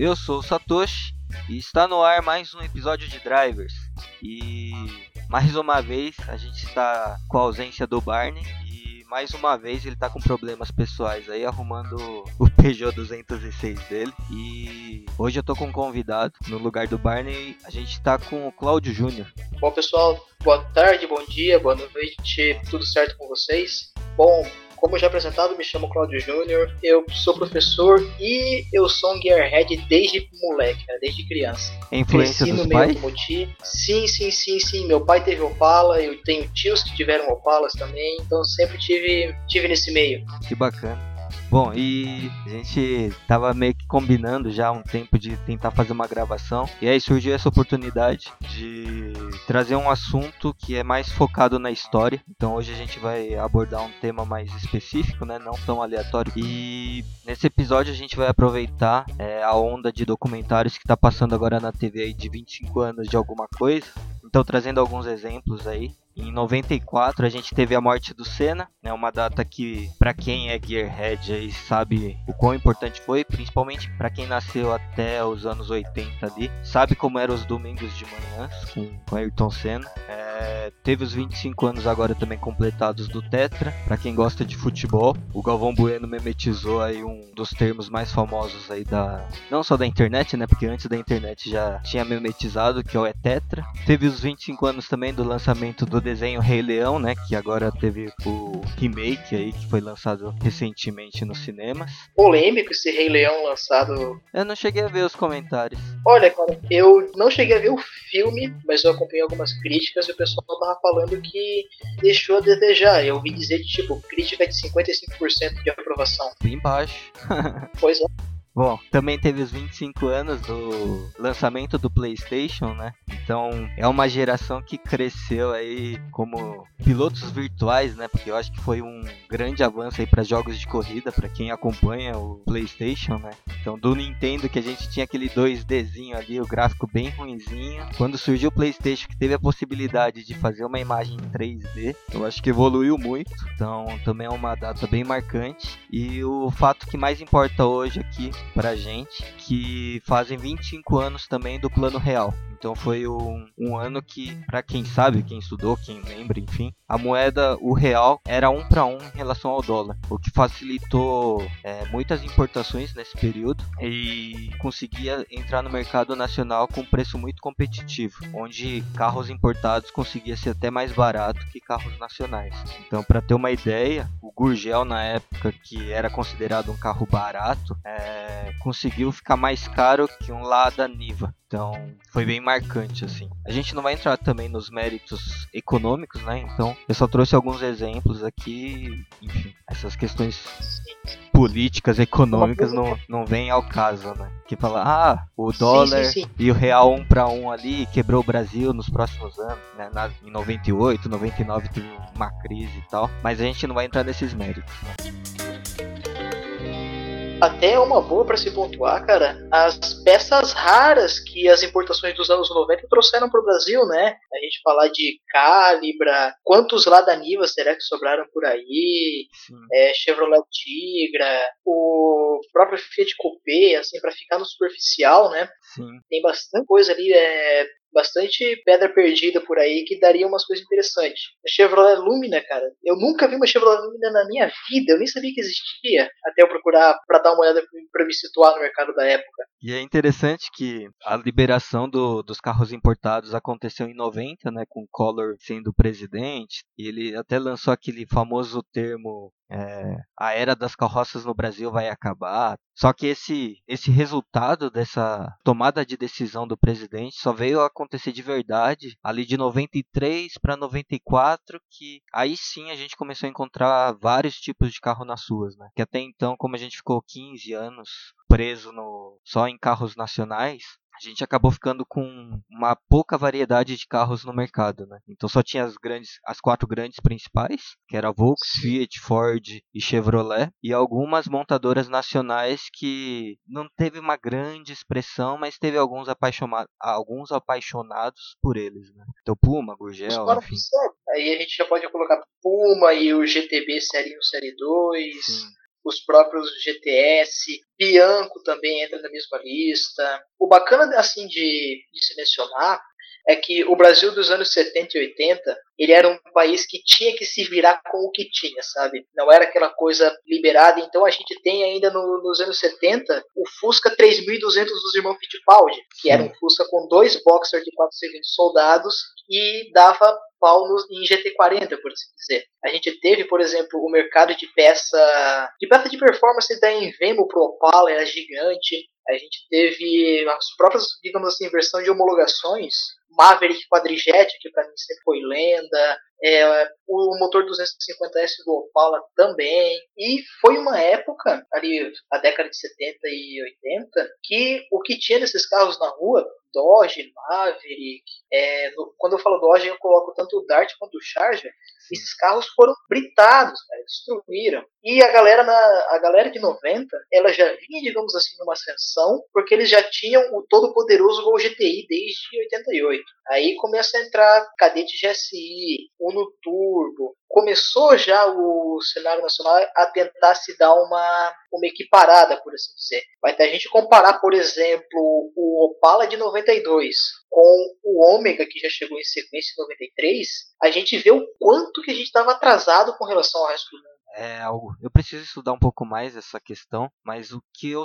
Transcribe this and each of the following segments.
eu sou o Satoshi e está no ar mais um episódio de Drivers. E mais uma vez a gente está com a ausência do Barney e mais uma vez ele está com problemas pessoais aí arrumando o Peugeot 206 dele. E hoje eu tô com um convidado no lugar do Barney, a gente está com o Cláudio Júnior. Bom pessoal, boa tarde, bom dia, boa noite, tudo certo com vocês? Bom, como já apresentado, me chamo Claudio Júnior, eu sou professor e eu sou um gearhead desde moleque, desde criança. Influência Cresci dos no meio pais? automotivo. Sim, sim, sim, sim. Meu pai teve Opala, eu tenho tios que tiveram Opalas também, então sempre tive, tive nesse meio. Que bacana. Bom, e a gente tava meio que combinando já um tempo de tentar fazer uma gravação. E aí surgiu essa oportunidade de trazer um assunto que é mais focado na história. Então hoje a gente vai abordar um tema mais específico, né? Não tão aleatório. E nesse episódio a gente vai aproveitar é, a onda de documentários que tá passando agora na TV aí de 25 anos de alguma coisa. Então trazendo alguns exemplos aí. Em 94 a gente teve a morte do Senna, né? Uma data que para quem é gearhead aí sabe o quão importante foi, principalmente para quem nasceu até os anos 80 ali, sabe como eram os domingos de manhã com, com Ayrton Senna. É, teve os 25 anos agora também completados do Tetra. Para quem gosta de futebol, o Galvão Bueno memetizou aí um dos termos mais famosos aí da não só da internet, né? Porque antes da internet já tinha memetizado que é o Tetra. Teve os 25 anos também do lançamento do desenho Rei Leão, né? Que agora teve o remake aí que foi lançado recentemente nos cinemas. Polêmico esse Rei Leão lançado. Eu não cheguei a ver os comentários. Olha, cara, eu não cheguei a ver o filme, mas eu acompanhei algumas críticas e o pessoal tava falando que deixou a desejar. Eu ouvi dizer de tipo, crítica de 55% de aprovação. Bem baixo. Pois é. Bom, também teve os 25 anos do lançamento do PlayStation, né? Então é uma geração que cresceu aí como pilotos virtuais, né? Porque eu acho que foi um grande avanço aí para jogos de corrida, para quem acompanha o PlayStation, né? Então do Nintendo que a gente tinha aquele 2Dzinho ali, o gráfico bem ruinzinho. Quando surgiu o PlayStation que teve a possibilidade de fazer uma imagem em 3D, eu acho que evoluiu muito. Então também é uma data bem marcante. E o fato que mais importa hoje aqui pra gente, que fazem 25 anos também do Plano Real. Então foi um, um ano que, para quem sabe, quem estudou, quem lembra, enfim, a moeda, o real, era um para um em relação ao dólar, o que facilitou é, muitas importações nesse período e conseguia entrar no mercado nacional com preço muito competitivo, onde carros importados conseguia ser até mais barato que carros nacionais. Então, para ter uma ideia, o Gurgel na época, que era considerado um carro barato, é, conseguiu ficar mais caro que um Lada Niva. Então, foi bem marcante assim. A gente não vai entrar também nos méritos econômicos, né? Então, eu só trouxe alguns exemplos aqui, enfim, essas questões políticas, econômicas não, não vem ao caso, né? Que fala, ah, o dólar sim, sim. e o real um para um ali quebrou o Brasil nos próximos anos, né? Na, em 98, 99 teve uma crise e tal, mas a gente não vai entrar nesses méritos. Né? Até é uma boa para se pontuar, cara, as peças raras que as importações dos anos 90 trouxeram para o Brasil, né? A gente falar de Calibra, quantos lá da Niva será que sobraram por aí? É, Chevrolet Tigra, o próprio Fiat Coupé, assim, para ficar no superficial, né? Sim. Tem bastante coisa ali, é, bastante pedra perdida por aí que daria umas coisas interessantes. A Chevrolet Lumina, cara, eu nunca vi uma Chevrolet Lumina na minha vida, eu nem sabia que existia, até eu procurar para dar uma olhada para me situar no mercado da época. E é interessante que a liberação do- dos carros importados aconteceu em 90, né, com Collor sendo presidente, ele até lançou aquele famoso termo é, a era das carroças no Brasil vai acabar. Só que esse, esse resultado dessa tomada de decisão do presidente só veio acontecer de verdade ali de 93 para 94, que aí sim a gente começou a encontrar vários tipos de carro nas ruas, né? Que até então, como a gente ficou 15 anos preso no, só em carros nacionais, a gente acabou ficando com uma pouca variedade de carros no mercado, né? Então só tinha as grandes, as quatro grandes principais, que era Volks, Fiat, Ford e Chevrolet, e algumas montadoras nacionais que não teve uma grande expressão, mas teve alguns, apaixona alguns apaixonados por eles, né? Então Puma, Gurgel, enfim. Aí a gente já pode colocar Puma e o GTB Série 1, Série 2, Sim. Os próprios GTS, Bianco também entra na mesma lista. O bacana assim de, de se mencionar é que o Brasil dos anos 70 e 80, ele era um país que tinha que se virar com o que tinha, sabe? Não era aquela coisa liberada. Então a gente tem ainda no, nos anos 70 o Fusca 3200 dos irmãos Fittipaldi, que era um Fusca com dois boxers de 4 cilindros soldados e dava pau no, em GT40, por assim dizer. A gente teve, por exemplo, o mercado de peça de peça de performance da Invemo pro Opala, era gigante. A gente teve as próprias, digamos assim, versão de homologações Maverick Quadrijet, que para mim sempre foi lenda, the é, o motor 250S do Opala também. E foi uma época, ali, a década de 70 e 80, que o que tinha desses carros na rua, Dodge, Maverick, é, no, quando eu falo Dodge, eu coloco tanto o Dart quanto o Charger, esses carros foram britados, cara, destruíram. E a galera, na, a galera de 90, ela já vinha, digamos assim, numa ascensão, porque eles já tinham o todo poderoso Gol GTI desde 88. Aí começa a entrar Cadete GSI, Uno Turbo. Começou já o cenário nacional a tentar se dar uma, uma equiparada, por assim dizer. Vai ter a gente comparar, por exemplo, o Opala de 92 com o Ômega, que já chegou em sequência em 93, a gente vê o quanto que a gente estava atrasado com relação ao resto do mundo. É algo. Eu preciso estudar um pouco mais essa questão, mas o que eu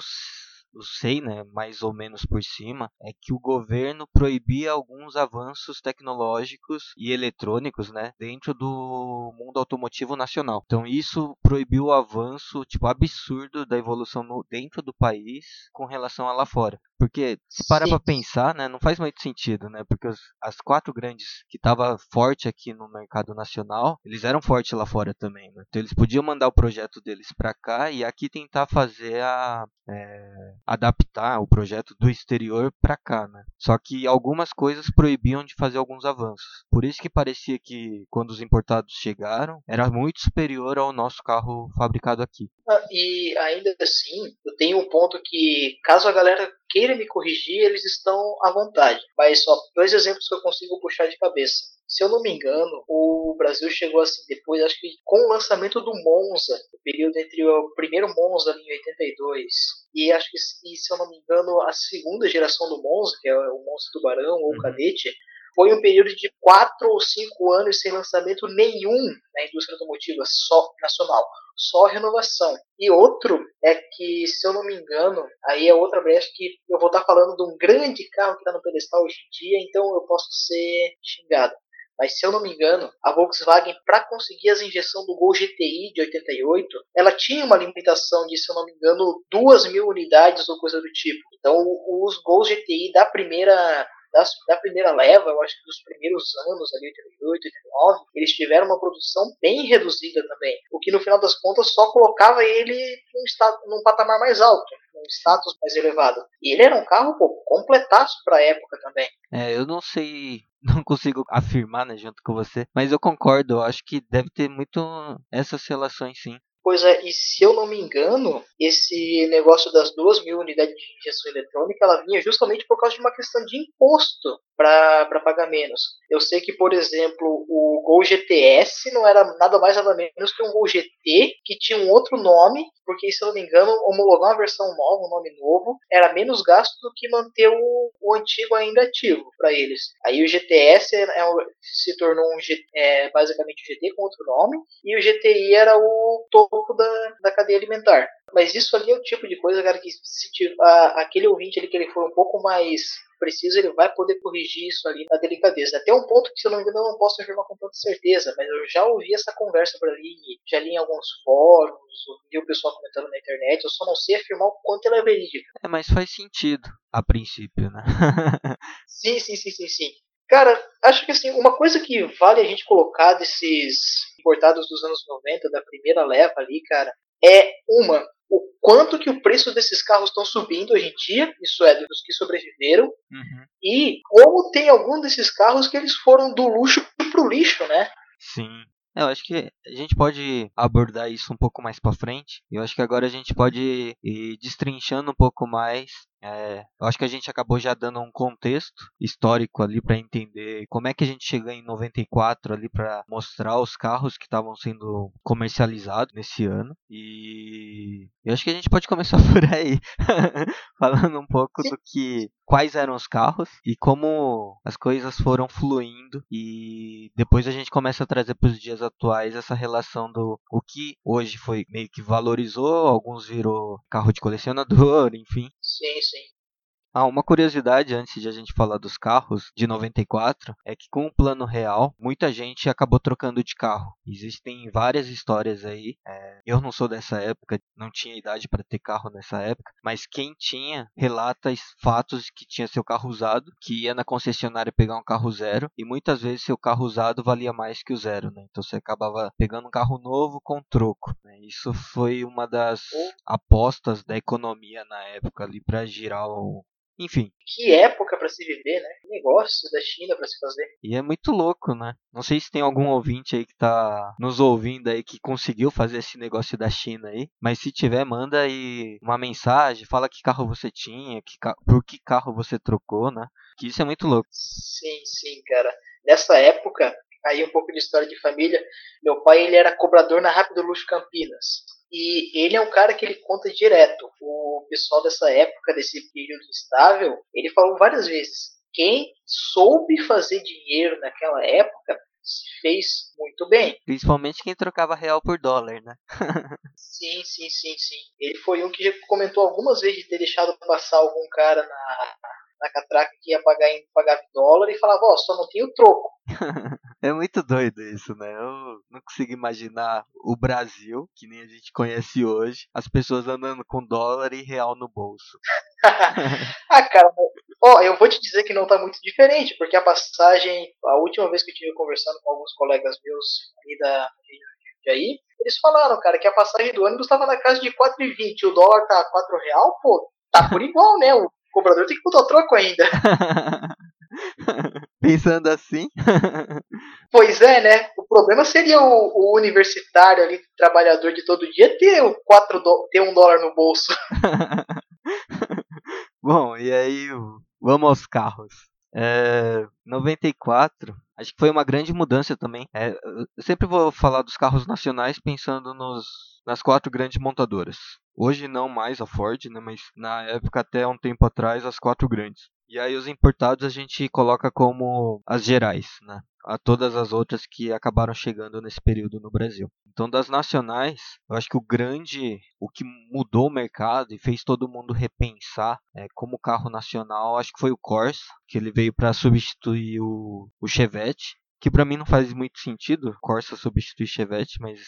eu sei, né, mais ou menos por cima, é que o governo proibia alguns avanços tecnológicos e eletrônicos, né, dentro do mundo automotivo nacional. Então isso proibiu o avanço, tipo, absurdo da evolução no, dentro do país com relação a lá fora. Porque se parar para pensar, né, não faz muito sentido, né? Porque os, as quatro grandes que estavam forte aqui no mercado nacional, eles eram fortes lá fora também, né? Então eles podiam mandar o projeto deles para cá e aqui tentar fazer a é, adaptar o projeto do exterior para cá, né? Só que algumas coisas proibiam de fazer alguns avanços. Por isso que parecia que quando os importados chegaram, era muito superior ao nosso carro fabricado aqui. E ainda assim, eu tenho um ponto que caso a galera queira me corrigir, eles estão à vontade. Mas só dois exemplos que eu consigo puxar de cabeça. Se eu não me engano, o Brasil chegou assim depois, acho que com o lançamento do Monza, o período entre o primeiro Monza em 82 e acho que, se eu não me engano, a segunda geração do Monza, que é o Monza Tubarão ou o uhum. Cadete, foi um período de quatro ou cinco anos sem lançamento nenhum na indústria automotiva só nacional, só renovação. E outro é que, se eu não me engano, aí é outra brecha que eu vou estar falando de um grande carro que está no pedestal hoje em dia, então eu posso ser xingado. Mas se eu não me engano, a Volkswagen, para conseguir as injeção do Gol GTI de 88, ela tinha uma limitação de, se eu não me engano, duas mil unidades ou coisa do tipo. Então, os Gols GTI da primeira das, da primeira leva, eu acho que dos primeiros anos, ali, 88, 89, eles tiveram uma produção bem reduzida também. O que no final das contas só colocava ele num, estado, num patamar mais alto, num status mais elevado. E ele era um carro pô, completaço para a época também. É, eu não sei não consigo afirmar, né, junto com você, mas eu concordo, eu acho que deve ter muito essas relações sim. Pois é, e se eu não me engano, esse negócio das duas mil unidades de injeção eletrônica, ela vinha justamente por causa de uma questão de imposto para pagar menos. Eu sei que, por exemplo, o Gol GTS não era nada mais nada menos que um Gol GT que tinha um outro nome, porque se eu não me engano, homologar uma versão nova, um nome novo, era menos gasto do que manter o, o antigo ainda ativo para eles. Aí o GTS é, é, se tornou um é, basicamente o GT com outro nome, e o GTI era o topo da, da cadeia alimentar. Mas isso ali é o tipo de coisa, cara, que se a, aquele ouvinte ali que ele for um pouco mais preciso, ele vai poder corrigir isso ali na delicadeza. Até um ponto que, se eu não me engano, eu não posso afirmar com tanta certeza, mas eu já ouvi essa conversa por ali, já li em alguns fóruns, ouvi o pessoal comentando na internet, eu só não sei afirmar o quanto ela é verídica. É, mas faz sentido, a princípio, né? sim, sim, sim, sim, sim. Cara, acho que assim, uma coisa que vale a gente colocar desses importados dos anos 90, da primeira leva ali, cara, é uma, o quanto que o preço desses carros estão subindo hoje em dia, isso é, dos que sobreviveram, uhum. e como tem algum desses carros que eles foram do luxo pro lixo, né? Sim. É, eu acho que a gente pode abordar isso um pouco mais para frente. Eu acho que agora a gente pode ir destrinchando um pouco mais É, eu acho que a gente acabou já dando um contexto histórico ali para entender como é que a gente chegou em 94 ali para mostrar os carros que estavam sendo comercializados nesse ano. E eu acho que a gente pode começar por aí, falando um pouco do que quais eram os carros e como as coisas foram fluindo e depois a gente começa a trazer para os dias atuais essa relação do o que hoje foi meio que valorizou, alguns virou carro de colecionador, enfim. Sim, sim. Ah, uma curiosidade antes de a gente falar dos carros de 94 é que com o plano real, muita gente acabou trocando de carro. Existem várias histórias aí. É, eu não sou dessa época, não tinha idade para ter carro nessa época, mas quem tinha relata fatos que tinha seu carro usado, que ia na concessionária pegar um carro zero e muitas vezes seu carro usado valia mais que o zero, né? Então você acabava pegando um carro novo com troco. Né? Isso foi uma das apostas da economia na época ali para girar o, enfim. Que época para se viver, né? Que negócio da China para se fazer. E é muito louco, né? Não sei se tem algum ouvinte aí que tá nos ouvindo aí que conseguiu fazer esse negócio da China aí, mas se tiver, manda aí uma mensagem, fala que carro você tinha, que por que carro você trocou, né? Que isso é muito louco. Sim, sim, cara. Nessa época, aí um pouco de história de família, meu pai ele era cobrador na Rápido Luxo Campinas. E ele é um cara que ele conta direto. O pessoal dessa época, desse período instável, ele falou várias vezes: quem soube fazer dinheiro naquela época se fez muito bem. Principalmente quem trocava real por dólar, né? sim, sim, sim, sim. Ele foi um que comentou algumas vezes de ter deixado passar algum cara na, na catraca que ia pagar em pagar dólar e falava, ó, oh, só não tem o troco. é muito doido isso, né? Eu não consigo imaginar o Brasil, que nem a gente conhece hoje, as pessoas andando com dólar e real no bolso. ah, cara, ó, eu vou te dizer que não tá muito diferente, porque a passagem, a última vez que eu tive conversando com alguns colegas meus ali da e aí, eles falaram, cara, que a passagem do ônibus estava na casa de 4,20, o dólar tá 4 real, pô, tá por igual, né? O cobrador tem que botar o troco ainda. Pensando assim. pois é, né? O problema seria o, o universitário ali, trabalhador de todo dia, ter, quatro do, ter um dólar no bolso. Bom, e aí vamos aos carros. É, 94, acho que foi uma grande mudança também. É, eu sempre vou falar dos carros nacionais pensando nos, nas quatro grandes montadoras. Hoje não mais a Ford, né, mas na época até um tempo atrás as quatro grandes. E aí os importados a gente coloca como as gerais, né? A todas as outras que acabaram chegando nesse período no Brasil. Então das nacionais, eu acho que o grande, o que mudou o mercado e fez todo mundo repensar é, como carro nacional, acho que foi o Corsa, que ele veio para substituir o, o Chevette, que para mim não faz muito sentido Corsa substituir Chevette, mas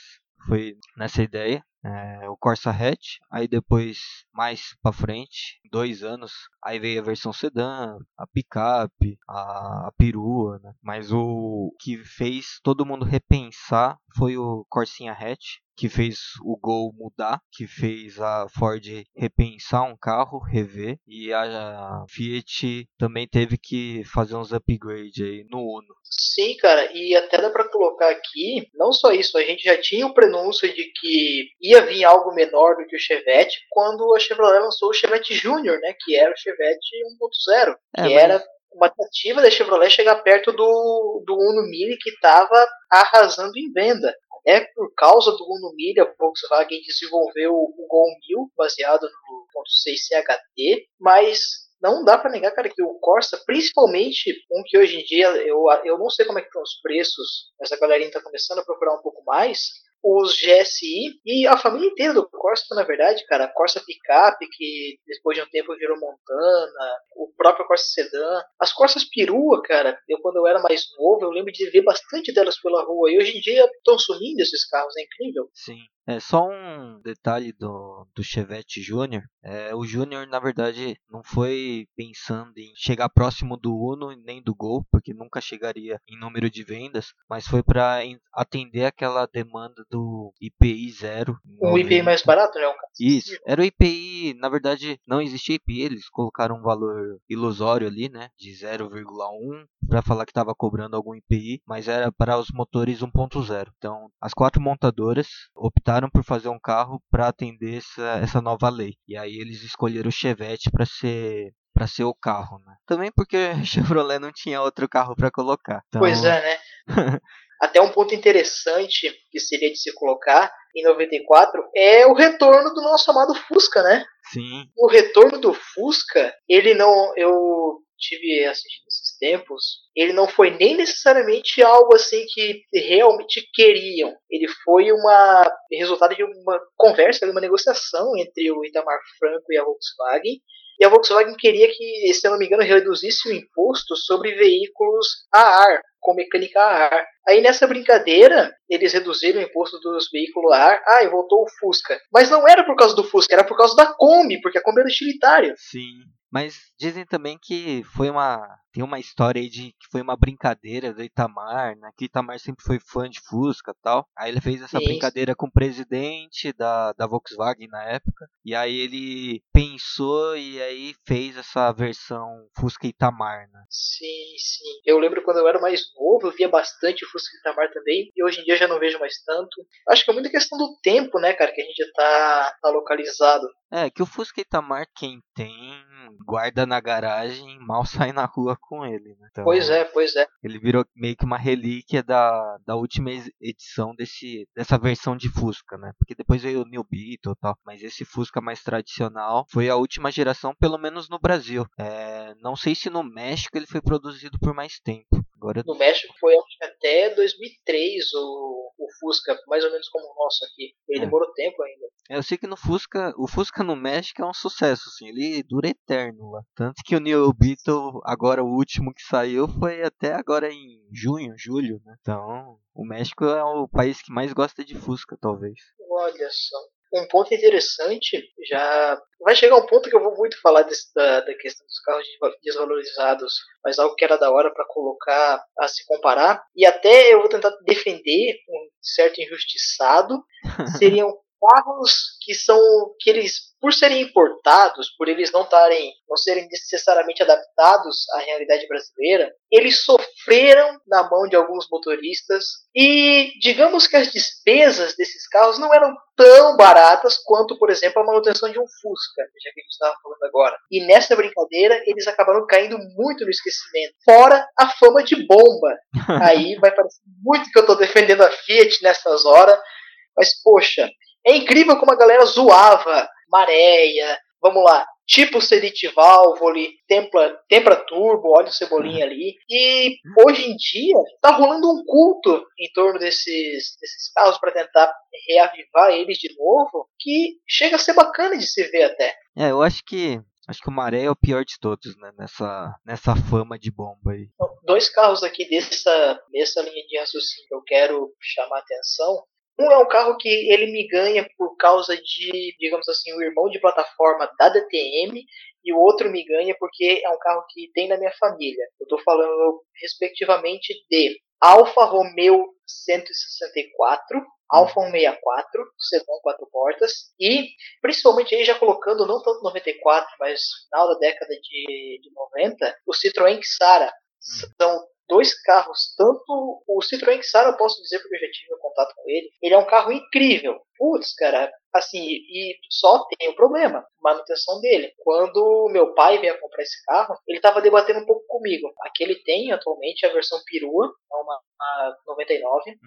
foi nessa ideia é, o Corsa Hatch, aí depois mais para frente, dois anos, aí veio a versão sedã, a picape, a, a perua, né? Mas o que fez todo mundo repensar foi o Corsinha Hatch, que fez o Gol mudar, que fez a Ford repensar um carro, rever, e a Fiat também teve que fazer uns upgrades aí no Uno. Sim, cara, e até dá para colocar aqui, não só isso, a gente já tinha o prenúncio de que ia vir algo menor do que o Chevette quando a Chevrolet lançou o Chevette Júnior, né, que era o Chevette 1.0, que é, mas... era uma tentativa da Chevrolet chegar perto do, do Uno Mille que estava arrasando em venda. É por causa do Uno Mille, a Volkswagen desenvolveu o Gol 1000 baseado no 1.6 CHT, mas não dá para negar, cara, que o Corsa, principalmente um que hoje em dia eu, eu não sei como é que estão os preços, essa galerinha está começando a procurar um pouco mais, os GSI e a família inteira do Corsa, na verdade, cara. A Corsa Pickup, que depois de um tempo virou Montana, o próprio Corsa Sedan. As Corsas Perua, cara, eu quando eu era mais novo, eu lembro de ver bastante delas pela rua. E hoje em dia estão sumindo esses carros, é incrível. Sim. É só um detalhe do, do Chevette Júnior. É, o Júnior, na verdade, não foi pensando em chegar próximo do Uno nem do Gol, porque nunca chegaria em número de vendas, mas foi para atender aquela demanda do IPI zero. Um IPI mais barato, né? Isso. Era o IPI, na verdade, não existia IPI, eles colocaram um valor ilusório ali, né? De 0,1 para falar que estava cobrando algum IPI, mas era para os motores 1.0. Então, as quatro montadoras optaram por fazer um carro para atender essa, essa nova lei. E aí eles escolheram o Chevette para ser para ser o carro, né? Também porque Chevrolet não tinha outro carro para colocar. Então... Pois é, né? Até um ponto interessante que seria de se colocar em 94 é o retorno do nosso amado Fusca, né? Sim. O retorno do Fusca, ele não. Eu tive assistindo esses tempos, ele não foi nem necessariamente algo assim que realmente queriam. Ele foi uma resultado de uma conversa, de uma negociação entre o Itamar Franco e a Volkswagen. E a Volkswagen queria que, se eu não me engano, reduzisse o imposto sobre veículos a ar, com mecânica a ar. Aí nessa brincadeira, eles reduziram o imposto dos veículos a ar. Ah, e voltou o Fusca. Mas não era por causa do Fusca, era por causa da Kombi, porque a Kombi era utilitária. Sim. Mas dizem também que foi uma. Tem uma história aí de que foi uma brincadeira do Itamar, né? Que Itamar sempre foi fã de Fusca e tal. Aí ele fez essa Isso. brincadeira com o presidente da, da Volkswagen na época. E aí ele pensou e aí fez essa versão Fusca Itamar, né? Sim, sim. Eu lembro quando eu era mais novo, eu via bastante Fusca Itamar também. E hoje em dia já não vejo mais tanto. Acho que é muita questão do tempo, né, cara, que a gente já tá, tá localizado. É, que o Fusca Itamar, quem tem guarda na garagem mal sai na rua com ele. Né? Então, pois é, pois é. Ele virou meio que uma relíquia da, da última edição desse, dessa versão de Fusca, né? Porque depois veio o New Beetle e tal, mas esse Fusca mais tradicional foi a última geração, pelo menos no Brasil. É, não sei se no México ele foi produzido por mais tempo. Agora... No México foi até 2003 o, o Fusca, mais ou menos como o nosso aqui. Ele é. demorou tempo ainda. É, eu sei que no Fusca, o Fusca no México é um sucesso, assim, ele dura eterno lá. Tanto que o New Beetle, agora o último que saiu, foi até agora em junho, julho, né? Então, o México é o país que mais gosta de Fusca, talvez. Olha só um ponto interessante, já vai chegar um ponto que eu vou muito falar desse, da, da, questão dos carros desvalorizados, mas algo que era da hora para colocar a se comparar, e até eu vou tentar defender um certo injustiçado, seriam carros que são que eles por serem importados, por eles não estarem, não serem necessariamente adaptados à realidade brasileira, eles sofreram na mão de alguns motoristas e digamos que as despesas desses carros não eram tão baratas quanto, por exemplo, a manutenção de um Fusca, já que a gente estava falando agora. E nessa brincadeira eles acabaram caindo muito no esquecimento. Fora a fama de bomba. Aí vai parecer muito que eu estou defendendo a Fiat nessas horas, mas poxa, é incrível como a galera zoava Maréia, vamos lá, tipo Sedit Valvoli, Templa, Tempra Turbo, olha o Cebolinha ali. E hoje em dia tá rolando um culto em torno desses, desses carros para tentar reavivar eles de novo, que chega a ser bacana de se ver até. É, eu acho que Acho que o Maré é o pior de todos, né? Nessa, nessa fama de bomba aí. Dois carros aqui dessa, dessa linha de raciocínio que eu quero chamar a atenção um é um carro que ele me ganha por causa de, digamos assim, o irmão de plataforma da DTM e o outro me ganha porque é um carro que tem na minha família. Eu estou falando respectivamente de Alfa Romeo 164, Alfa 164, sedã quatro portas e principalmente aí já colocando não tanto 94, mas final da década de, de 90, o Citroën Xara. Hum. São dois carros, tanto o Citroën Xara, eu posso dizer porque eu já tive contato com ele, ele é um carro incrível. Putz, cara, assim, e só tem o um problema, manutenção dele. Quando meu pai veio comprar esse carro, ele estava debatendo um pouco comigo. Aqui ele tem atualmente a versão perua, é uma, uma 99, uhum.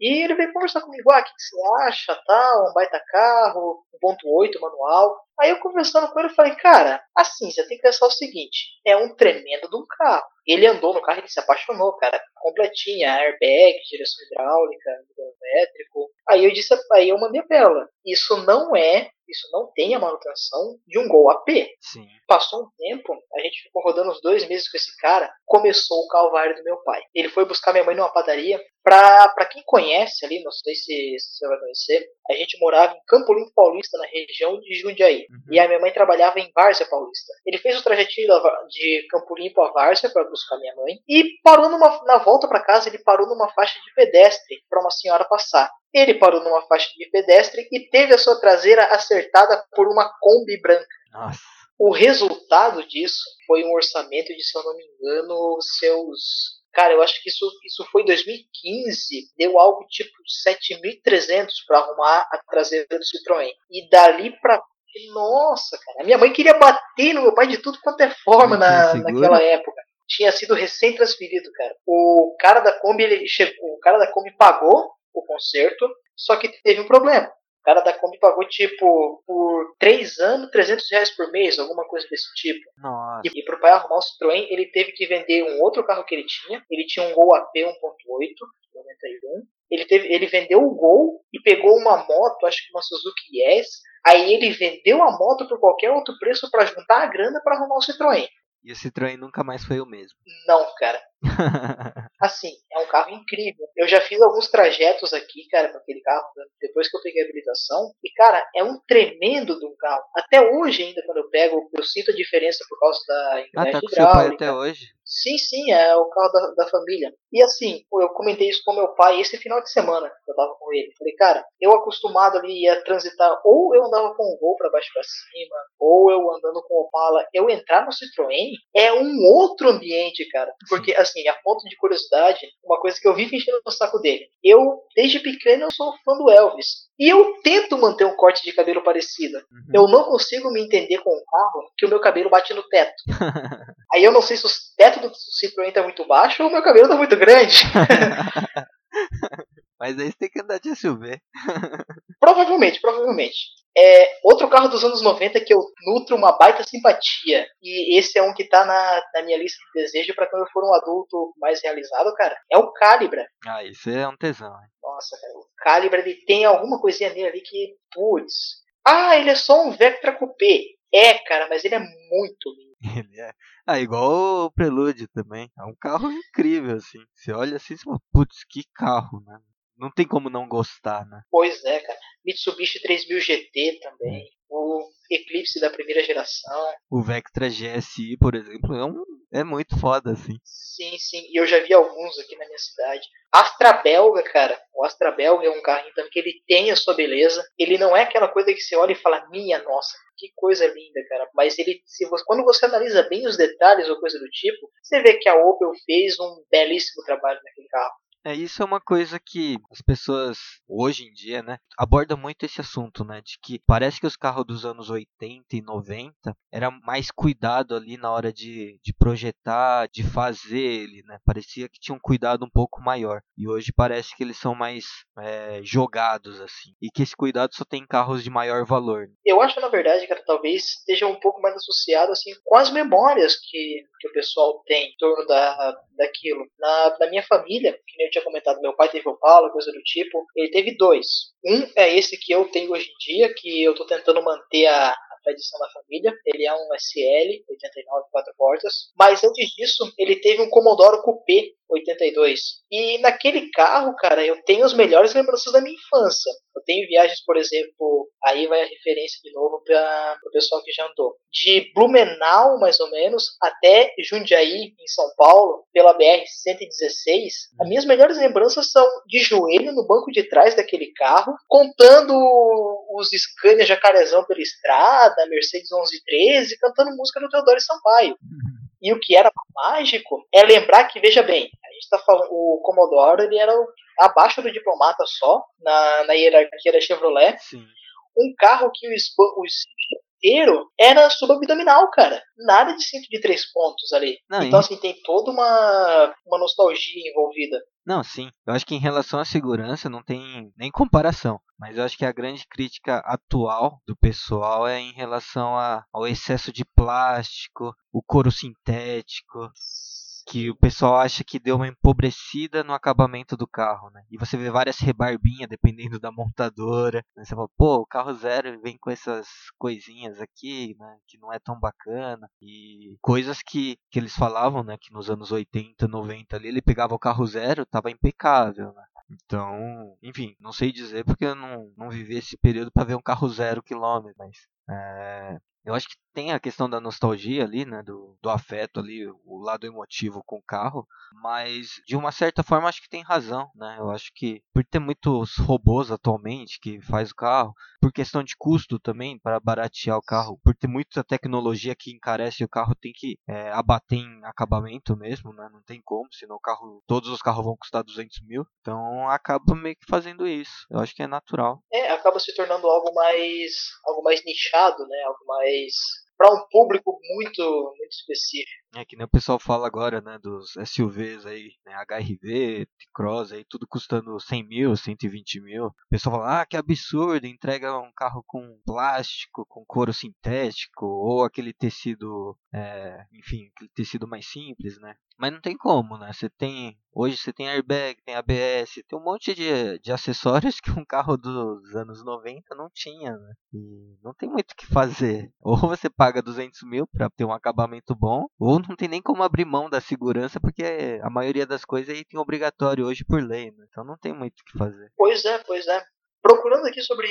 e ele veio conversar comigo, ah, o que, que você acha, tal, um baita carro, 1.8 manual. Aí eu conversando com ele, eu falei, cara, assim, você tem que pensar o seguinte, é um tremendo de um carro. Ele andou no carro, ele se apaixonou, cara, completinha, airbag, direção hidráulica, elétrico. Aí eu disse, aí eu mandei pra ela, isso não é isso não tem a manutenção de um Gol AP. Sim. Passou um tempo, a gente ficou rodando uns dois meses com esse cara, começou o calvário do meu pai. Ele foi buscar minha mãe numa padaria. Pra, pra quem conhece ali, não sei se, se você vai conhecer, a gente morava em Campo Limpo Paulista, na região de Jundiaí. Uhum. E a minha mãe trabalhava em Várzea Paulista. Ele fez o trajetinho de Campo Limpo a Várzea para buscar minha mãe. E parou numa, na volta para casa, ele parou numa faixa de pedestre para uma senhora passar. Ele parou numa faixa de pedestre e teve a sua traseira acertada por uma Kombi branca. Nossa. O resultado disso foi um orçamento de, se eu não me engano, seus Cara, eu acho que isso, isso foi em 2015, deu algo tipo 7.300 para arrumar a traseira do Citroën. E dali pra nossa, cara. A minha mãe queria bater no meu pai de tudo quanto é forma na, naquela época. Tinha sido recém-transferido, cara. O cara da Kombi, ele chegou, o cara da Kombi pagou o conserto, só que teve um problema. O cara da Kombi pagou, tipo, por 3 anos, 300 reais por mês, alguma coisa desse tipo. Nossa. E, e pro pai arrumar o Citroën, ele teve que vender um outro carro que ele tinha. Ele tinha um Gol AP 1.8, 91. Ele, teve, ele vendeu o Gol e pegou uma moto, acho que uma Suzuki S. Aí ele vendeu a moto por qualquer outro preço para juntar a grana para arrumar o Citroën. E o Citroën nunca mais foi o mesmo. Não, cara. assim, é um carro incrível. Eu já fiz alguns trajetos aqui, cara, com aquele carro, depois que eu peguei a habilitação. E, cara, é um tremendo de um carro. Até hoje, ainda, quando eu pego, eu sinto a diferença por causa da ah, tá com seu pai até hoje? Sim, sim, é o carro da, da família. E assim, eu comentei isso com meu pai esse final de semana que eu tava com ele. Falei, cara, eu acostumado ali a transitar, ou eu andava com o Gol pra baixo pra cima, ou eu andando com o Opala. Eu entrar no Citroën é um outro ambiente, cara. Porque, sim. assim, a ponto de curiosidade, uma coisa que eu vivo enchendo o saco dele. Eu, desde pequeno, eu sou fã do Elvis. E eu tento manter um corte de cabelo parecido. Uhum. Eu não consigo me entender com um carro que o meu cabelo bate no teto. Aí eu não sei se o teto do Citroën tá muito baixo ou o meu cabelo tá muito grande. Mas aí você tem que andar de SUV. provavelmente, provavelmente. É, outro carro dos anos 90 que eu nutro uma baita simpatia. E esse é um que tá na, na minha lista de desejo para quando eu for um adulto mais realizado, cara. É o Calibra. Ah, isso é um tesão, hein? Nossa, cara. O Calibra, ele tem alguma coisinha nele ali que, putz. Ah, ele é só um Vectra Coupé. É, cara, mas ele é muito lindo. Ele é. Ah, igual o Prelude também. É um carro incrível, assim. Você olha assim e fala, putz, que carro, né? Não tem como não gostar, né? Pois é, cara. Mitsubishi 3000 GT também. O Eclipse da primeira geração. O Vectra GSI, por exemplo, é, um, é muito foda, assim. Sim, sim. E eu já vi alguns aqui na minha cidade. Astra Belga, cara. O Astra Belga é um carro então, que ele tem a sua beleza. Ele não é aquela coisa que você olha e fala, minha nossa, que coisa linda, cara. Mas ele, se você, quando você analisa bem os detalhes ou coisa do tipo, você vê que a Opel fez um belíssimo trabalho naquele carro. É, isso é uma coisa que as pessoas hoje em dia, né, abordam muito esse assunto, né, de que parece que os carros dos anos 80 e 90 era mais cuidado ali na hora de, de projetar, de fazer ele, né, parecia que tinha um cuidado um pouco maior. E hoje parece que eles são mais é, jogados, assim, e que esse cuidado só tem em carros de maior valor. Eu acho, na verdade, que talvez esteja um pouco mais associado, assim, com as memórias que, que o pessoal tem em torno da, daquilo. Na, na minha família, que nem eu tinha comentado, meu pai teve Opala, coisa do tipo. Ele teve dois. Um é esse que eu tenho hoje em dia, que eu tô tentando manter a, tradição da família. Ele é um SL 89 quatro portas. Mas antes disso, ele teve um Commodore Coupé 82. E naquele carro, cara, eu tenho as melhores lembranças da minha infância. Eu tenho viagens, por exemplo, aí vai a referência de novo para o pessoal que já andou. De Blumenau, mais ou menos, até Jundiaí, em São Paulo, pela BR-116. As minhas melhores lembranças são de joelho no banco de trás daquele carro, contando os Scania Jacarezão pela estrada, Mercedes 1113, cantando música do Teodoro Sampaio. E o que era mágico é lembrar que, veja bem, a gente está falando, o Commodore ele era abaixo do diplomata só, na, na hierarquia da Chevrolet. Sim. Um carro que o, o inteiro era subabdominal, cara. Nada de cinto de três pontos ali. Não, então, assim, tem toda uma, uma nostalgia envolvida. Não, sim. Eu acho que em relação à segurança não tem nem comparação. Mas eu acho que a grande crítica atual do pessoal é em relação a, ao excesso de plástico, o couro sintético que o pessoal acha que deu uma empobrecida no acabamento do carro, né? E você vê várias rebarbinhas dependendo da montadora. Né? Você fala, pô, o carro zero vem com essas coisinhas aqui, né? Que não é tão bacana. E coisas que, que eles falavam, né? Que nos anos 80, 90 ali, ele pegava o carro zero, tava impecável, né? Então, enfim, não sei dizer porque eu não, não vivi esse período para ver um carro zero quilômetro, mas é, eu acho que tem a questão da nostalgia ali, né? Do, do afeto ali, o lado emotivo com o carro. Mas, de uma certa forma, acho que tem razão, né? Eu acho que por ter muitos robôs atualmente que faz o carro, por questão de custo também, para baratear o carro, por ter muita tecnologia que encarece o carro, tem que é, abater em acabamento mesmo, né? Não tem como, senão o carro, todos os carros vão custar 200 mil. Então, acaba meio que fazendo isso. Eu acho que é natural. É, acaba se tornando algo mais, algo mais nichado, né? Algo mais para um público muito, muito específico. É que nem o pessoal fala agora, né, dos SUVs aí, né, HRV, T-Cross aí, tudo custando 100 mil, 120 mil. O pessoal fala, ah, que absurdo, entrega um carro com plástico, com couro sintético, ou aquele tecido, é, enfim, aquele tecido mais simples, né. Mas não tem como, né, você tem, hoje você tem airbag, tem ABS, tem um monte de, de acessórios que um carro dos anos 90 não tinha, né. E não tem muito o que fazer. Ou você paga 200 mil para ter um acabamento bom, ou não tem nem como abrir mão da segurança, porque a maioria das coisas aí tem obrigatório hoje por lei, né? Então não tem muito o que fazer. Pois é, pois é. Procurando aqui sobre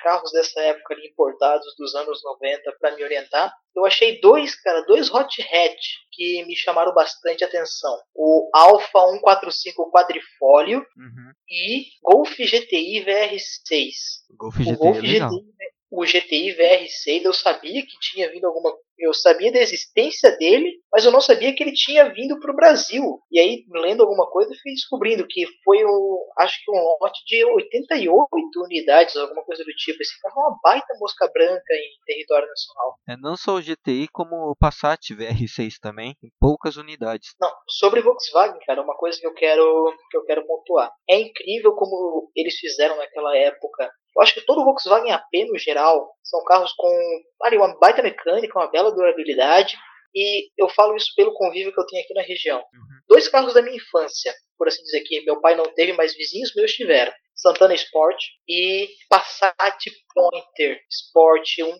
carros dessa época ali, importados dos anos 90 para me orientar, eu achei dois, cara, dois hot hatch que me chamaram bastante atenção. O Alfa 145 quadrifólio uhum. e Golf GTI VR6. Golf GTI, o Golf é. GTI o GTI VR6, eu sabia que tinha vindo alguma eu sabia da existência dele, mas eu não sabia que ele tinha vindo para o Brasil. E aí, lendo alguma coisa, fui descobrindo que foi o, acho que um lote de 88 unidades, alguma coisa do tipo. Esse carro é uma baita mosca branca em território nacional. É não só o GTI, como o Passat VR6 também, em poucas unidades. Não, sobre Volkswagen, cara, uma coisa que eu quero que eu quero pontuar. É incrível como eles fizeram naquela época eu acho que todo Volkswagen AP no geral são carros com ali, uma baita mecânica, uma bela durabilidade. E eu falo isso pelo convívio que eu tenho aqui na região. Uhum. Dois carros da minha infância, por assim dizer, que meu pai não teve, mas vizinhos meus tiveram. Santana Sport e Passat Pointer Sport 1.8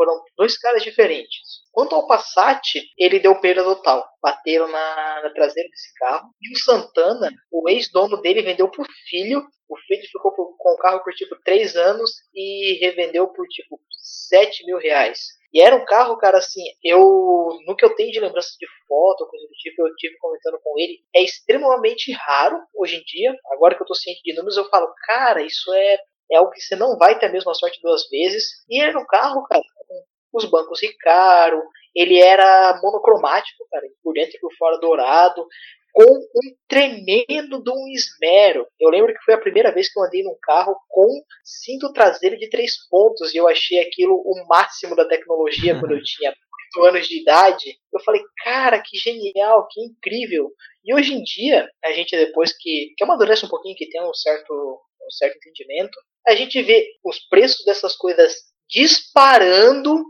foram dois caras diferentes. Quanto ao Passat, ele deu perda total. Bateram na, na traseira desse carro. E o Santana, o ex-dono dele, vendeu pro filho. O filho ficou por, com o carro por tipo 3 anos e revendeu por tipo 7 mil reais. E era um carro, cara, assim, eu. No que eu tenho de lembrança de foto, coisa do tipo, eu tive comentando com ele, é extremamente raro hoje em dia. Agora que eu tô ciente de números, eu falo, cara, isso é é algo que você não vai ter a mesma sorte duas vezes. E era um carro, cara, os bancos Recaro, ele era monocromático, cara, por dentro e por fora dourado, com um tremendo de um esmero. Eu lembro que foi a primeira vez que eu andei num carro com cinto traseiro de três pontos e eu achei aquilo o máximo da tecnologia quando eu tinha 8 anos de idade. Eu falei, cara, que genial, que incrível. E hoje em dia, a gente depois que, que amadurece um pouquinho, que tem um certo, um certo entendimento, a gente vê os preços dessas coisas disparando,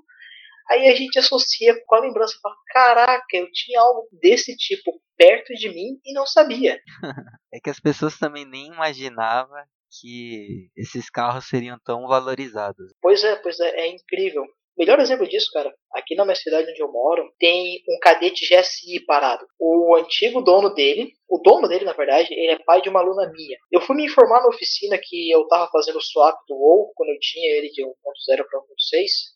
aí a gente associa com a lembrança, fala, caraca, eu tinha algo desse tipo perto de mim e não sabia. é que as pessoas também nem imaginavam que esses carros seriam tão valorizados. Pois é, pois é, é incrível. Melhor exemplo disso, cara, aqui na minha cidade onde eu moro, tem um cadete GSI parado. O antigo dono dele, o dono dele, na verdade, ele é pai de uma aluna minha. Eu fui me informar na oficina que eu tava fazendo o swap do WoW, quando eu tinha ele de 1.0 para 1.6.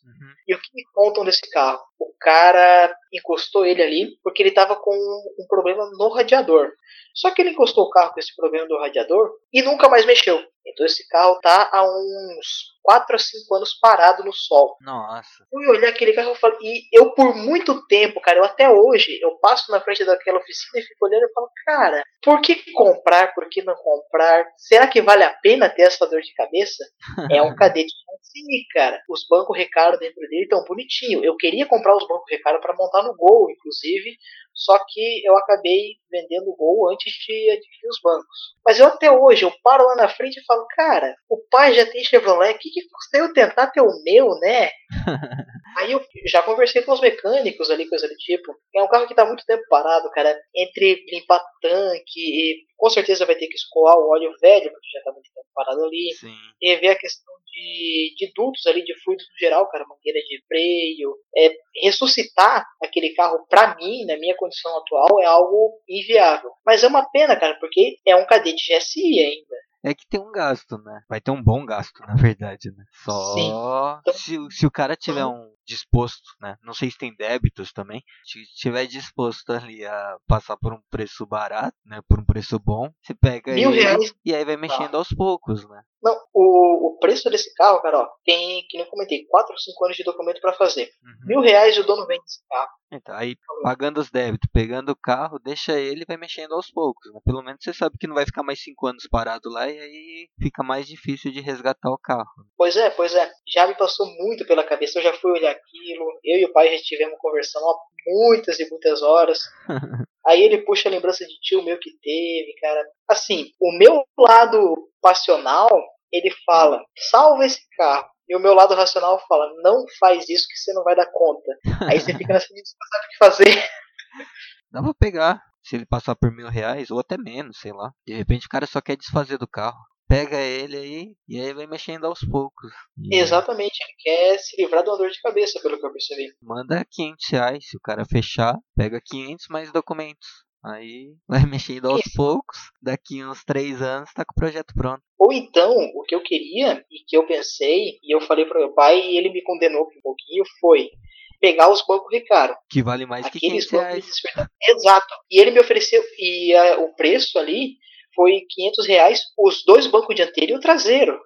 Uhum. E o que me contam desse carro? O cara encostou ele ali porque ele tava com um problema no radiador. Só que ele encostou o carro com esse problema do radiador e nunca mais mexeu. Então esse carro tá há uns 4 a 5 anos parado no sol. Nossa. Fui olhar aquele carro e falei, e eu por muito tempo, cara, eu até hoje, eu passo na frente daquela oficina e fico olhando e falo, cara, por que comprar, por que não comprar? Será que vale a pena ter essa dor de cabeça? é um cadete Sim, cara. Os bancos recaro dentro dele tão bonitinho. Eu queria comprar os bancos recaro para montar no Gol, inclusive, só que eu acabei vendendo o Gol antes de adquirir os bancos. Mas eu até hoje, eu paro lá na frente e falo, cara, o pai já tem Chevrolet, o que, que custa eu tentar ter o meu, né? Aí eu já conversei com os mecânicos ali, coisa do tipo. É um carro que tá muito tempo parado, cara. Entre limpar tanque e com certeza vai ter que escoar o óleo velho, porque já tá muito tempo parado ali. Sim. E ver a questão de, de dutos ali, de fluidos no geral, cara, mangueira de freio. É, ressuscitar aquele carro, pra mim, na minha condição atual, é algo inviável. Mas é uma pena, cara, porque é um cadete GSI ainda. É que tem um gasto, né? Vai ter um bom gasto, na verdade, né? Só se, se o cara tiver um disposto, né? Não sei se tem débitos também. Se tiver disposto ali a passar por um preço barato, né? Por um preço bom, você pega Mil ele reais. e aí vai mexendo Tá. aos poucos, né? Não, o, o preço desse carro, cara, ó, tem, que nem eu comentei, 4 ou 5 anos de documento pra fazer. Uhum. Mil reais o dono vende esse carro. Então, aí pagando os débitos, pegando o carro, deixa ele e vai mexendo aos poucos. Né? Pelo menos você sabe que não vai ficar mais cinco anos parado lá e aí fica mais difícil de resgatar o carro. Pois é, pois é. Já me passou muito pela cabeça. Eu já fui olhar aquilo. Eu e o pai já estivemos conversando há muitas e muitas horas. Aí ele puxa a lembrança de tio meu que teve, cara. Assim, o meu lado passional, ele fala, salva esse carro. E o meu lado racional fala, não faz isso que você não vai dar conta. Aí você fica nessa não sabe o que fazer. Dá pra pegar, se ele passar por mil reais, ou até menos, sei lá. De repente o cara só quer desfazer do carro. Pega ele aí e aí vai mexendo aos poucos. E Exatamente, ele quer se livrar de uma dor de cabeça, pelo que eu percebi. Manda 500 reais, se o cara fechar, pega 500 mais documentos. Aí vai mexendo aos Isso. poucos, daqui uns 3 anos tá com o projeto pronto. Ou então, o que eu queria e que eu pensei, e eu falei pro meu pai e ele me condenou um pouquinho, foi pegar os bancos Recaro. Que vale mais que Aqueles 500 bancos reais. despertados. Exato. E ele me ofereceu, e ah, o preço ali foi 500 reais os dois bancos dianteiro e o traseiro.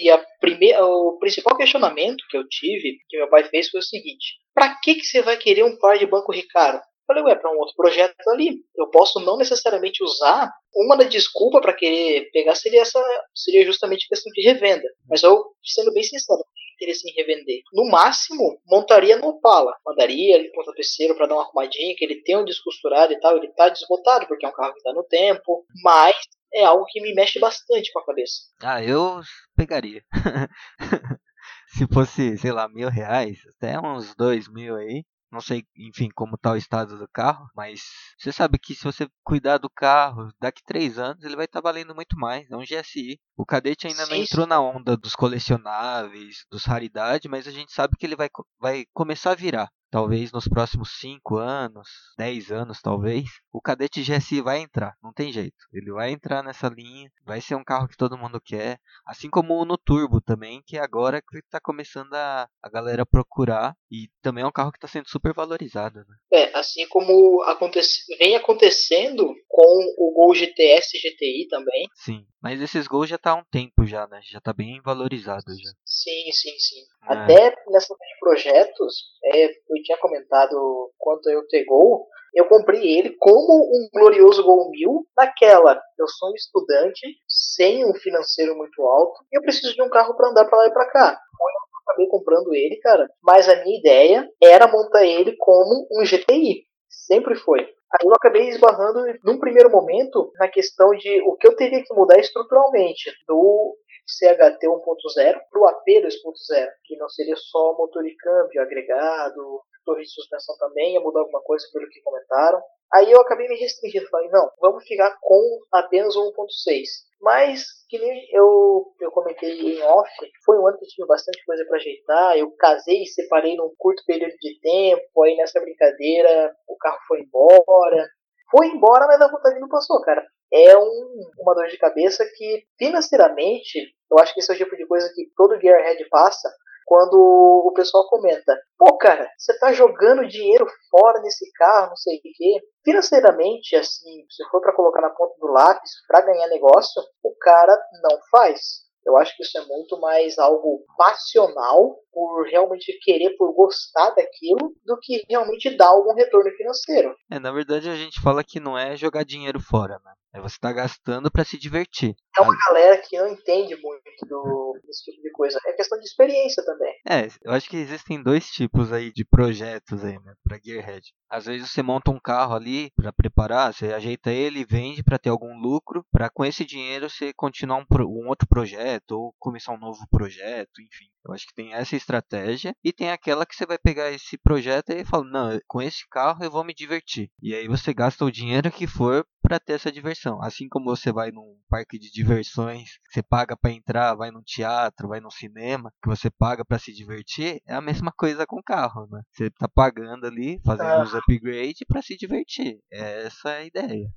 E a primeira, o principal questionamento que eu tive, que meu pai fez, foi o seguinte: pra que, que você vai querer um par de banco Recaro? Falei, ué, para um outro projeto ali. Eu posso não necessariamente usar. Uma da desculpa para querer pegar seria essa, seria justamente questão de revenda. Mas eu, sendo bem sincero, interesse em revender. No máximo, montaria no Opala. Mandaria ele pro tapeceiro para dar uma arrumadinha, que ele tem um descosturado e tal. Ele tá desbotado, porque é um carro que tá no tempo. Mas é algo que me mexe bastante com a cabeça. Ah, eu pegaria. Se fosse, sei lá, mil reais, até uns dois mil aí. Não sei, enfim, como tá o estado do carro, mas você sabe que se você cuidar do carro, daqui três anos ele vai estar valendo muito mais. É um GSI. O Cadete ainda não Sim, entrou na onda dos colecionáveis, dos raridade, mas a gente sabe que ele vai, vai começar a virar. Talvez nos próximos 5 anos, 10 anos talvez, o Cadete GSI vai entrar, não tem jeito. Ele vai entrar nessa linha, vai ser um carro que todo mundo quer, assim como o no Turbo também, que agora que está começando a, a galera procurar e também é um carro que está sendo super valorizado, né? É, assim como acontece, vem acontecendo com o Gol GTS GTI também. Sim, mas esses gols já tá há um tempo já, né? Já tá bem valorizado já. Sim, sim, sim. É. Até nessa de projetos, é, eu tinha comentado quanto eu ter Gol, eu comprei ele como um glorioso Gol 1000 naquela. Eu sou um estudante sem um financeiro muito alto e eu preciso de um carro para andar para lá e para cá. Então, eu acabei comprando ele, cara. Mas a minha ideia era montar ele como um GTI. Sempre foi. Aí eu acabei esbarrando num primeiro momento na questão de o que eu teria que mudar estruturalmente do CHT 1.0 para o AP 2.0, que não seria só motor e câmbio agregado, torre de suspensão também, ia mudar alguma coisa pelo que comentaram. Aí eu acabei me restringindo, falei, não, vamos ficar com apenas o 1.6. Mas, que nem eu, eu comentei em off, foi um ano que eu tive bastante coisa para ajeitar. Eu casei e separei num curto período de tempo. Aí nessa brincadeira o carro foi embora. Foi embora, mas a vontade não passou, cara. É um, uma dor de cabeça que, financeiramente, eu acho que esse é o tipo de coisa que todo Gearhead passa quando o pessoal comenta: pô, cara, você tá jogando dinheiro fora nesse carro, não sei o quê. Financeiramente, assim, se for para colocar na ponta do lápis para ganhar negócio, o cara não faz. Eu acho que isso é muito mais algo passional, por realmente querer, por gostar daquilo, do que realmente dar algum retorno financeiro. É, na verdade a gente fala que não é jogar dinheiro fora, né? Você tá gastando para se divertir. É uma galera que não entende muito do, desse tipo de coisa. É questão de experiência também. É, eu acho que existem dois tipos aí de projetos aí, né, pra Gearhead. Às vezes você monta um carro ali pra preparar, você ajeita ele e vende pra ter algum lucro, pra com esse dinheiro você continuar um, um outro projeto ou começar um novo projeto, enfim. Eu acho que tem essa estratégia e tem aquela que você vai pegar esse projeto e fala, não, com esse carro eu vou me divertir. E aí você gasta o dinheiro que for pra ter essa diversão. Assim como você vai num parque de diversões, você paga pra entrar, vai num teatro, vai num cinema, que você paga pra se divertir, é a mesma coisa com o carro, né? Você tá pagando ali, fazendo Ah. os upgrades pra se divertir. É essa a ideia.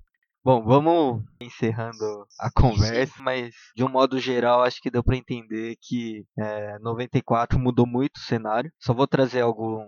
Bom, vamos encerrando a conversa, mas de um modo geral acho que deu para entender que é, 94 mudou muito o cenário. Só vou trazer alguns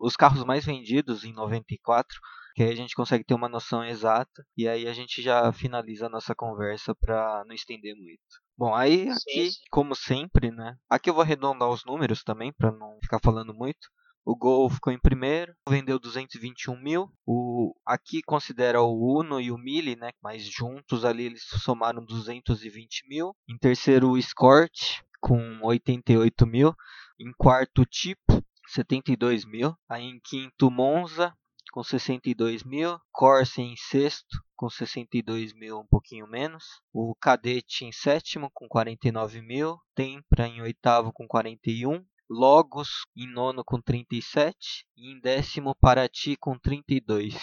os carros mais vendidos em 94, que aí a gente consegue ter uma noção exata e aí a gente já finaliza a nossa conversa para não estender muito. Bom, aí aqui, como sempre, né? Aqui eu vou arredondar os números também para não ficar falando muito. O Gol ficou em primeiro, vendeu 221 mil. O, aqui considera o Uno e o Mille, né? Mas juntos ali eles somaram 220 mil. Em terceiro, o Escort, com 88 mil. Em quarto, o Tipo, 72 mil. Aí em quinto, Monza, com 62 mil. Corsa em sexto, com 62 mil, um pouquinho menos. O Cadete em sétimo, com 49 mil. Tempra em oitavo, com 41. Logos em nono com 37 e em décimo Paraty com 32.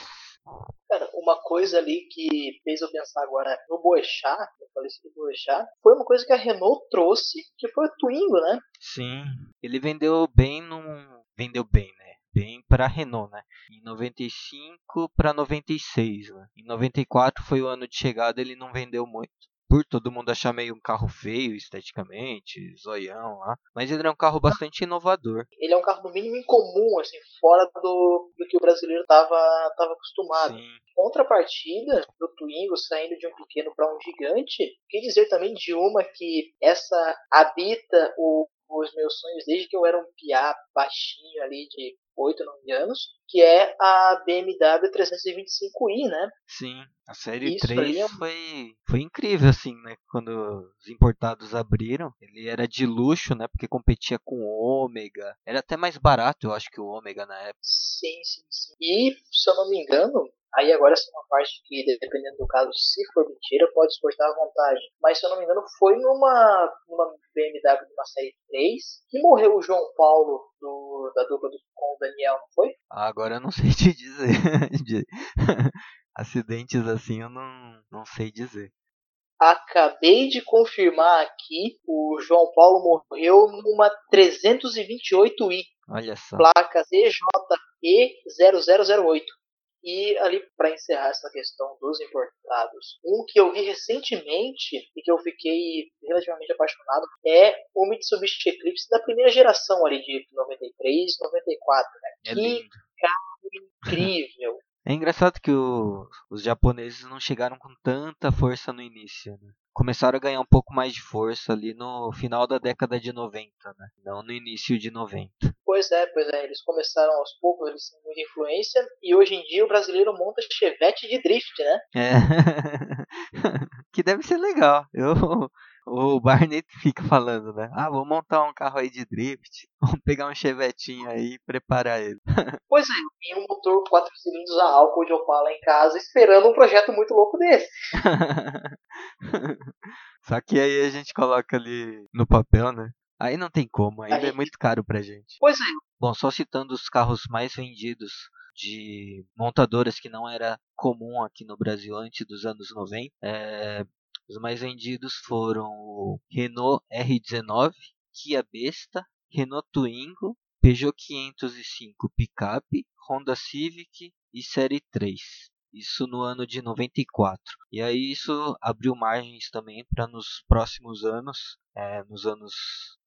Cara, uma coisa ali que fez eu pensar agora no Boechat, eu falei do Boechat, foi uma coisa que a Renault trouxe, que foi o Twingo, né? Sim, ele vendeu bem num... vendeu bem, né? Bem para a Renault, né? Em 95 para 96, né? Em 94 foi o ano de chegada, ele não vendeu muito por todo mundo achar meio um carro feio esteticamente, zoião lá. Mas ele é um carro bastante inovador. Ele é um carro no mínimo incomum, assim, fora do, do que o brasileiro estava tava acostumado. Sim. Contrapartida do Twingo saindo de um pequeno para um gigante, que dizer também de uma que essa habita o, os meus sonhos desde que eu era um piá baixinho ali de 8, 9 anos, que é a BMW 325i, né? Sim, a série Isso 3 é... foi, foi incrível, assim, né? Quando os importados abriram, ele era de luxo, né? Porque competia com o Ômega. Era até mais barato, eu acho, que o Ômega na época. Sim, sim, sim. E, se eu não me engano, Aí agora essa é uma parte que, dependendo do caso, se for mentira, pode exportar à vontade. Mas se eu não me engano, foi numa, numa BMW de uma série 3 que morreu o João Paulo do, da dupla do, com o Daniel, não foi? Agora eu não sei te dizer. Acidentes assim eu não, não sei dizer. Acabei de confirmar aqui, o João Paulo morreu numa 328i. Olha só. Placa CJE0008. E ali, para encerrar essa questão dos importados, um que eu vi recentemente e que eu fiquei relativamente apaixonado é o Mitsubishi Eclipse da primeira geração ali de 93, 94, né? É que lindo. carro incrível! É engraçado que o, os japoneses não chegaram com tanta força no início, né? Começaram a ganhar um pouco mais de força ali no final da década de 90, né? Não no início de 90. Pois é, pois é. Eles começaram aos poucos, eles têm muita influência. E hoje em dia o brasileiro monta chevette de drift, né? É. que deve ser legal. Eu o Barney fica falando, né? Ah, vou montar um carro aí de drift. Vamos pegar um chevetinho aí e preparar ele. pois é, tinha um motor 4 cilindros a álcool de Opala em casa esperando um projeto muito louco desse. Só que aí a gente coloca ali no papel, né? Aí não tem como, ainda aí... é muito caro pra gente. Pois é. Bom, só citando os carros mais vendidos de montadoras que não era comum aqui no Brasil antes dos anos 90, é, os mais vendidos foram o Renault R19, Kia Besta, Renault Twingo, Peugeot 505 Pickup, Honda Civic e Série 3. Isso no ano de 94. E aí isso abriu margens também para nos próximos anos, é, nos anos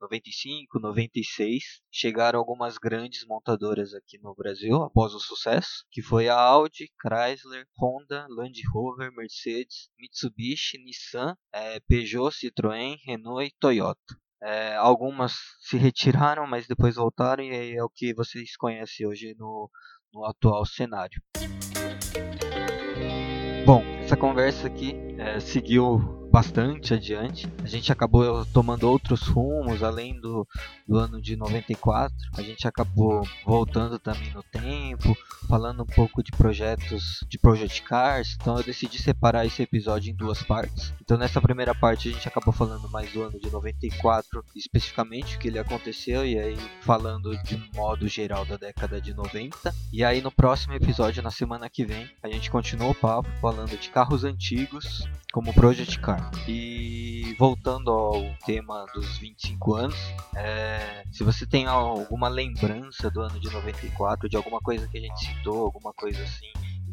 95, 96, chegaram algumas grandes montadoras aqui no Brasil após o sucesso, que foi a Audi, Chrysler, Honda, Land Rover, Mercedes, Mitsubishi, Nissan, é, Peugeot, Citroën, Renault e Toyota. É, algumas se retiraram, mas depois voltaram e é o que vocês conhecem hoje no, no atual cenário. Conversa aqui é, seguiu bastante adiante. A gente acabou tomando outros rumos além do, do ano de 94. A gente acabou voltando também no tempo, falando um pouco de projetos de Project Cars. Então eu decidi separar esse episódio em duas partes. Então nessa primeira parte a gente acabou falando mais do ano de 94, especificamente o que ele aconteceu e aí falando de modo geral da década de 90. E aí no próximo episódio na semana que vem a gente continua o papo falando de carros antigos como Project Car. E voltando ao tema dos 25 anos, é, se você tem alguma lembrança do ano de 94, de alguma coisa que a gente citou, alguma coisa assim,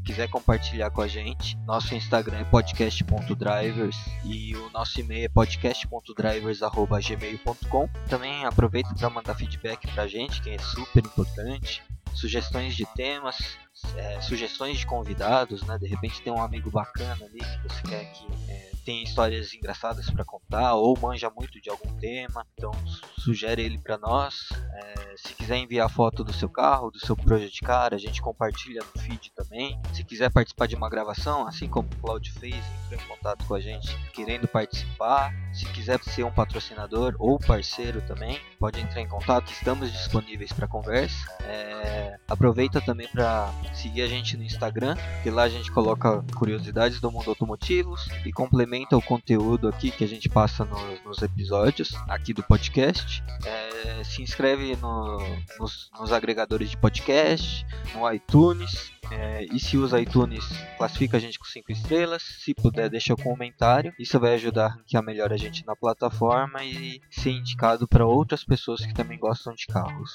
quiser compartilhar com a gente, nosso Instagram é podcast.drivers e o nosso e-mail é podcast.drivers.gmail.com. Também aproveita para mandar feedback pra gente, que é super importante. Sugestões de temas, é, sugestões de convidados, né? De repente tem um amigo bacana ali que você quer que é, tenha histórias engraçadas para contar ou manja muito de algum tema, então sugere ele para nós. É, se quiser enviar foto do seu carro, do seu projeto de cara, a gente compartilha no feed também. Se quiser participar de uma gravação, assim como o Claudio fez, entrou em contato com a gente querendo participar. Se quiser ser um patrocinador ou parceiro também, pode entrar em contato. Estamos disponíveis para conversa. É, aproveita também para seguir a gente no Instagram, que lá a gente coloca curiosidades do mundo automotivos e complementa o conteúdo aqui que a gente passa nos, nos episódios aqui do podcast. É, se inscreve no, nos, nos agregadores de podcast, no iTunes é, e se usa iTunes, classifica a gente com 5 estrelas. Se puder, deixa um comentário. Isso vai ajudar a melhor a gente na plataforma e ser indicado para outras pessoas que também gostam de carros.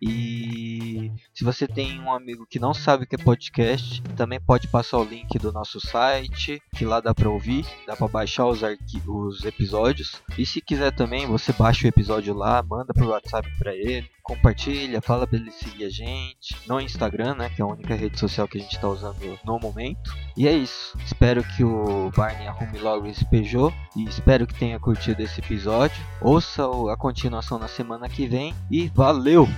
E se você tem um amigo que não sabe o que é podcast, também pode passar o link do nosso site, que lá dá para ouvir, dá para baixar os, os episódios. E se quiser também, você baixa o episódio lá, manda pro WhatsApp para ele compartilha, fala pra ele seguir a gente no Instagram, né, que é a única rede social que a gente tá usando no momento. E é isso. Espero que o Barney arrume logo esse Peugeot e espero que tenha curtido esse episódio. Ouça a continuação na semana que vem e valeu!